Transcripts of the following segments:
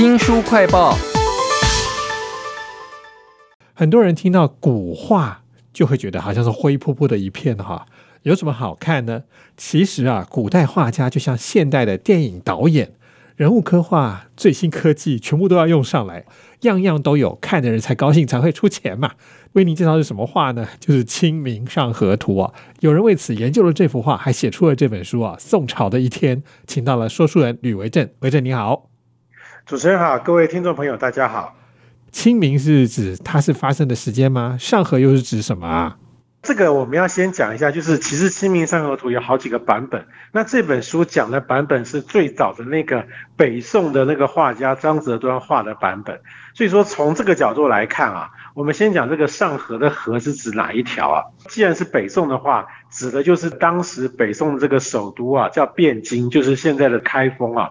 新书快报，很多人听到古画就会觉得好像是灰扑扑的一片哈，有什么好看呢？其实啊，古代画家就像现代的电影导演，人物刻画、最新科技全部都要用上来，样样都有，看的人才高兴，才会出钱嘛。为您介绍是什么画呢？就是《清明上河图》啊。有人为此研究了这幅画，还写出了这本书啊。宋朝的一天，请到了说书人吕维正，维正你好。主持人好，各位听众朋友大家好。清明是指它是发生的时间吗？上河又是指什么啊？这个我们要先讲一下，就是其实《清明上河图》有好几个版本。那这本书讲的版本是最早的那个北宋的那个画家张择端画的版本。所以说从这个角度来看啊，我们先讲这个上河的河是指哪一条啊？既然是北宋的话，指的就是当时北宋这个首都啊，叫汴京，就是现在的开封啊。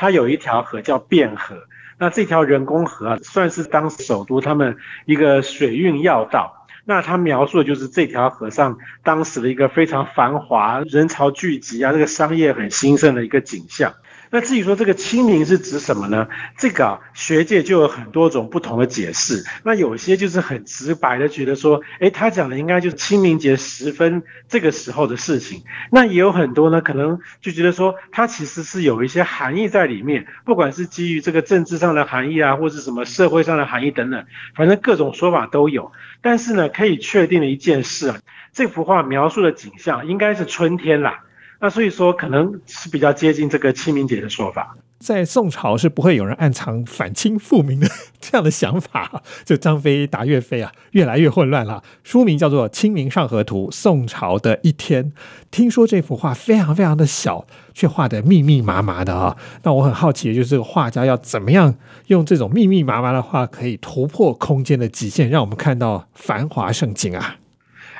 它有一条河叫汴河，那这条人工河啊，算是当时首都他们一个水运要道。那它描述的就是这条河上当时的一个非常繁华、人潮聚集啊，这个商业很兴盛的一个景象。那至于说这个清明是指什么呢？这个学界就有很多种不同的解释。那有些就是很直白的觉得说，哎，他讲的应该就是清明节时分这个时候的事情。那也有很多呢，可能就觉得说，它其实是有一些含义在里面，不管是基于这个政治上的含义啊，或是什么社会上的含义等等，反正各种说法都有。但是呢，可以确定的一件事啊，这幅画描述的景象应该是春天啦。那所以说，可能是比较接近这个清明节的说法。在宋朝是不会有人暗藏反清复明的 这样的想法。就张飞打岳飞啊，越来越混乱了。书名叫做《清明上河图》，宋朝的一天。听说这幅画非常非常的小，却画的密密麻麻的啊。那我很好奇，就是这个画家要怎么样用这种密密麻麻的画，可以突破空间的极限，让我们看到繁华盛景啊。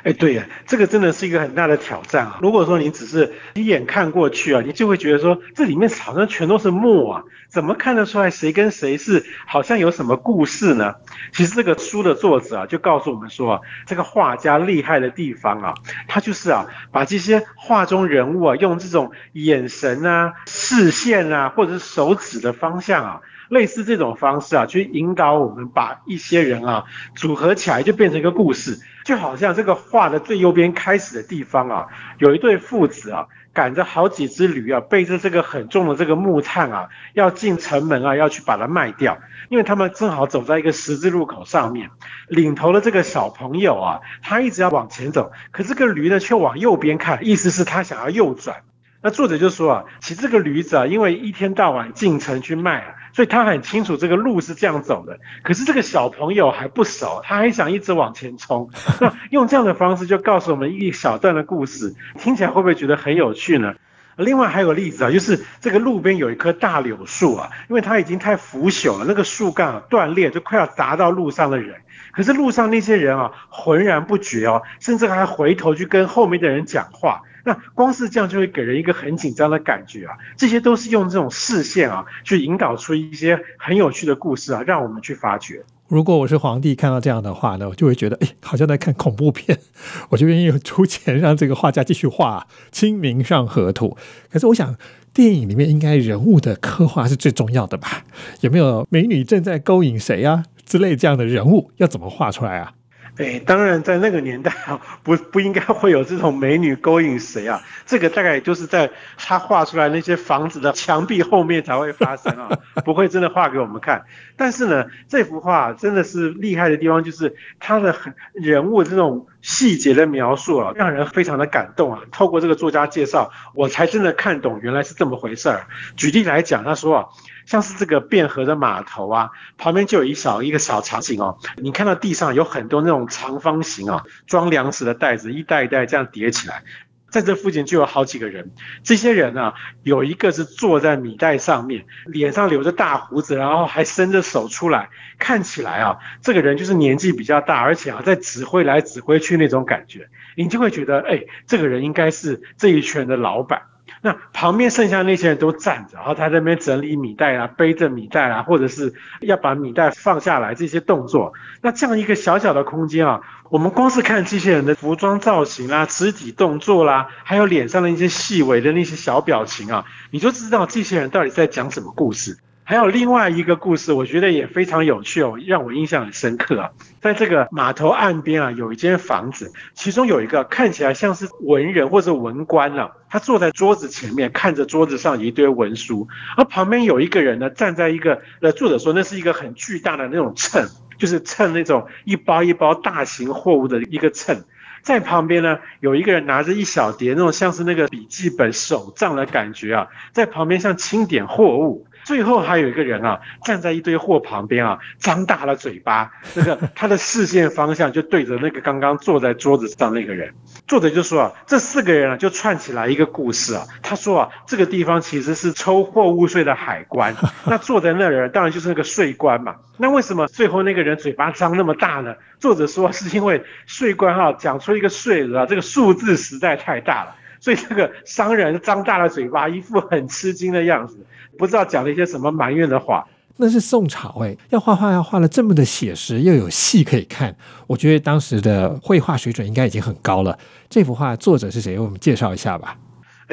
哎，对呀，这个真的是一个很大的挑战啊！如果说你只是一眼看过去啊，你就会觉得说这里面好像全都是墨啊，怎么看得出来谁跟谁是好像有什么故事呢？其实这个书的作者啊，就告诉我们说啊，这个画家厉害的地方啊，他就是啊，把这些画中人物啊，用这种眼神啊、视线啊，或者是手指的方向啊。类似这种方式啊，去引导我们把一些人啊组合起来，就变成一个故事。就好像这个画的最右边开始的地方啊，有一对父子啊，赶着好几只驴啊，背着这个很重的这个木炭啊，要进城门啊，要去把它卖掉。因为他们正好走在一个十字路口上面，领头的这个小朋友啊，他一直要往前走，可这个驴呢却往右边看，意思是他想要右转。那作者就说啊，其实这个驴子啊，因为一天到晚进城去卖啊，所以他很清楚这个路是这样走的。可是这个小朋友还不熟，他还想一直往前冲。那用这样的方式就告诉我们一小段的故事，听起来会不会觉得很有趣呢？另外还有例子啊，就是这个路边有一棵大柳树啊，因为它已经太腐朽了，那个树干啊断裂，就快要砸到路上的人。可是路上那些人啊浑然不觉哦，甚至还回头去跟后面的人讲话。那光是这样就会给人一个很紧张的感觉啊！这些都是用这种视线啊，去引导出一些很有趣的故事啊，让我们去发掘。如果我是皇帝，看到这样的话呢，我就会觉得，哎，好像在看恐怖片，我就愿意出钱让这个画家继续画《清明上河图》。可是我想，电影里面应该人物的刻画是最重要的吧？有没有美女正在勾引谁啊之类这样的人物，要怎么画出来啊？哎，当然，在那个年代啊，不不应该会有这种美女勾引谁啊？这个大概就是在他画出来那些房子的墙壁后面才会发生啊，不会真的画给我们看。但是呢，这幅画真的是厉害的地方，就是他的很人物这种细节的描述啊，让人非常的感动啊。透过这个作家介绍，我才真的看懂原来是这么回事儿。举例来讲，他说啊。像是这个汴河的码头啊，旁边就有一小一个小场景哦。你看到地上有很多那种长方形啊，装粮食的袋子，一袋一袋这样叠起来，在这附近就有好几个人。这些人啊，有一个是坐在米袋上面，脸上留着大胡子，然后还伸着手出来，看起来啊，这个人就是年纪比较大，而且啊，在指挥来指挥去那种感觉，你就会觉得，哎，这个人应该是这一圈的老板。那旁边剩下那些人都站着，然后他在那边整理米袋啊，背着米袋啊，或者是要把米袋放下来这些动作。那这样一个小小的空间啊，我们光是看这些人的服装造型啦、肢体动作啦，还有脸上的一些细微的那些小表情啊，你就知道这些人到底在讲什么故事。还有另外一个故事，我觉得也非常有趣哦，让我印象很深刻啊。在这个码头岸边啊，有一间房子，其中有一个看起来像是文人或者文官啊，他坐在桌子前面，看着桌子上一堆文书，而旁边有一个人呢，站在一个呃，作者说那是一个很巨大的那种秤，就是称那种一包一包大型货物的一个秤。在旁边呢，有一个人拿着一小叠那种像是那个笔记本手账的感觉啊，在旁边像清点货物。最后还有一个人啊，站在一堆货旁边啊，张大了嘴巴，那个他的视线方向就对着那个刚刚坐在桌子上那个人。作者就说啊，这四个人啊就串起来一个故事啊。他说啊，这个地方其实是抽货物税的海关，那坐在那人当然就是那个税官嘛。那为什么最后那个人嘴巴张那么大呢？作者说是因为税官哈讲出一个税额，这个数字实在太大了。所以这个商人张大了嘴巴，一副很吃惊的样子，不知道讲了一些什么埋怨的话。那是宋朝哎，要画画要画的这么的写实，又有戏可以看，我觉得当时的绘画水准应该已经很高了。这幅画作者是谁？为我们介绍一下吧。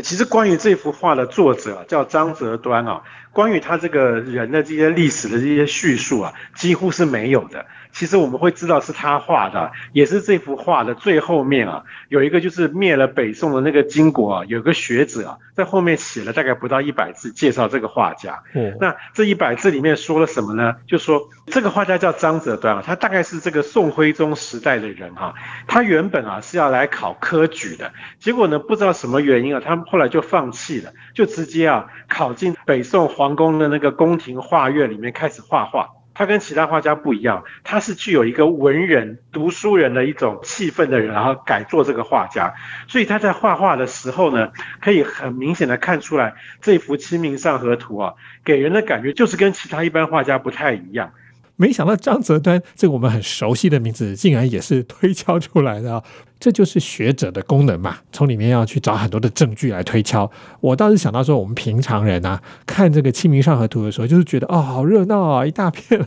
其实关于这幅画的作者叫张择端啊，关于他这个人的这些历史的这些叙述啊，几乎是没有的。其实我们会知道是他画的，也是这幅画的最后面啊，有一个就是灭了北宋的那个金国啊，有个学者啊，在后面写了大概不到一百字介绍这个画家。嗯，那这一百字里面说了什么呢？就说这个画家叫张择端啊，他大概是这个宋徽宗时代的人哈，他原本啊是要来考科举的，结果呢不知道什么原因啊，他们后来就放弃了，就直接啊考进北宋皇宫的那个宫廷画院里面开始画画。他跟其他画家不一样，他是具有一个文人、读书人的一种气氛的人，然后改做这个画家。所以他在画画的时候呢，可以很明显的看出来，这幅《清明上河图》啊，给人的感觉就是跟其他一般画家不太一样。没想到张择端这个我们很熟悉的名字，竟然也是推敲出来的啊！这就是学者的功能嘛，从里面要去找很多的证据来推敲。我倒是想到说，我们平常人啊，看这个《清明上河图》的时候，就是觉得哦，好热闹啊，一大片，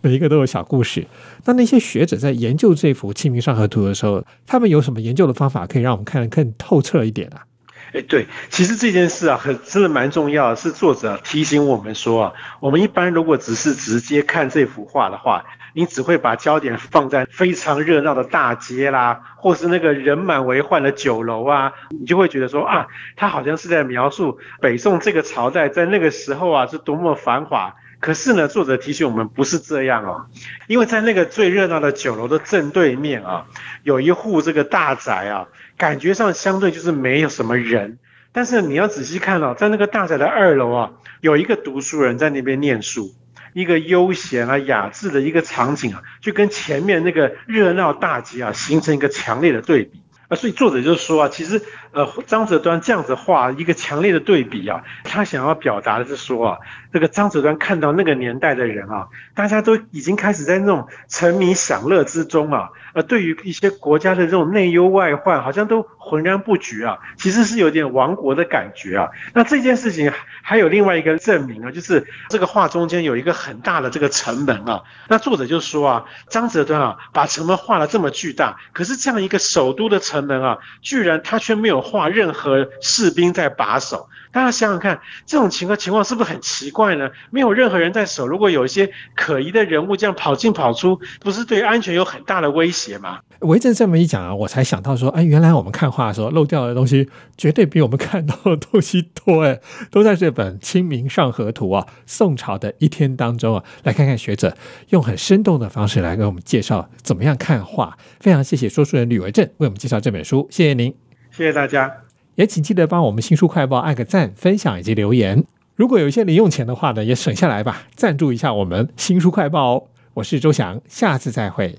每一个都有小故事。那那些学者在研究这幅《清明上河图》的时候，他们有什么研究的方法，可以让我们看得更透彻一点啊？哎，对，其实这件事啊，很真的蛮重要。是作者提醒我们说啊，我们一般如果只是直接看这幅画的话，你只会把焦点放在非常热闹的大街啦，或是那个人满为患的酒楼啊，你就会觉得说啊，他好像是在描述北宋这个朝代在那个时候啊是多么繁华。可是呢，作者提醒我们不是这样哦，因为在那个最热闹的酒楼的正对面啊，有一户这个大宅啊，感觉上相对就是没有什么人。但是你要仔细看哦，在那个大宅的二楼啊，有一个读书人在那边念书，一个悠闲啊雅致的一个场景啊，就跟前面那个热闹大街啊，形成一个强烈的对比啊。所以作者就说啊，其实。呃，张择端这样子画一个强烈的对比啊，他想要表达的是说啊，这个张择端看到那个年代的人啊，大家都已经开始在那种沉迷享乐之中啊，呃，对于一些国家的这种内忧外患，好像都浑然不觉啊，其实是有点亡国的感觉啊。那这件事情还有另外一个证明啊，就是这个画中间有一个很大的这个城门啊，那作者就说啊，张择端啊，把城门画的这么巨大，可是这样一个首都的城门啊，居然他却没有有。画任何士兵在把守，大家想想看，这种情况情况是不是很奇怪呢？没有任何人在守，如果有一些可疑的人物这样跑进跑出，不是对安全有很大的威胁吗？维正这么一讲啊，我才想到说，哎，原来我们看画的时候漏掉的东西，绝对比我们看到的东西多哎，都在这本《清明上河图》啊，宋朝的一天当中啊，来看看学者用很生动的方式来给我们介绍怎么样看画。非常谢谢说书人吕维正为我们介绍这本书，谢谢您。谢谢大家，也请记得帮我们新书快报按个赞、分享以及留言。如果有一些零用钱的话呢，也省下来吧，赞助一下我们新书快报哦。我是周翔，下次再会。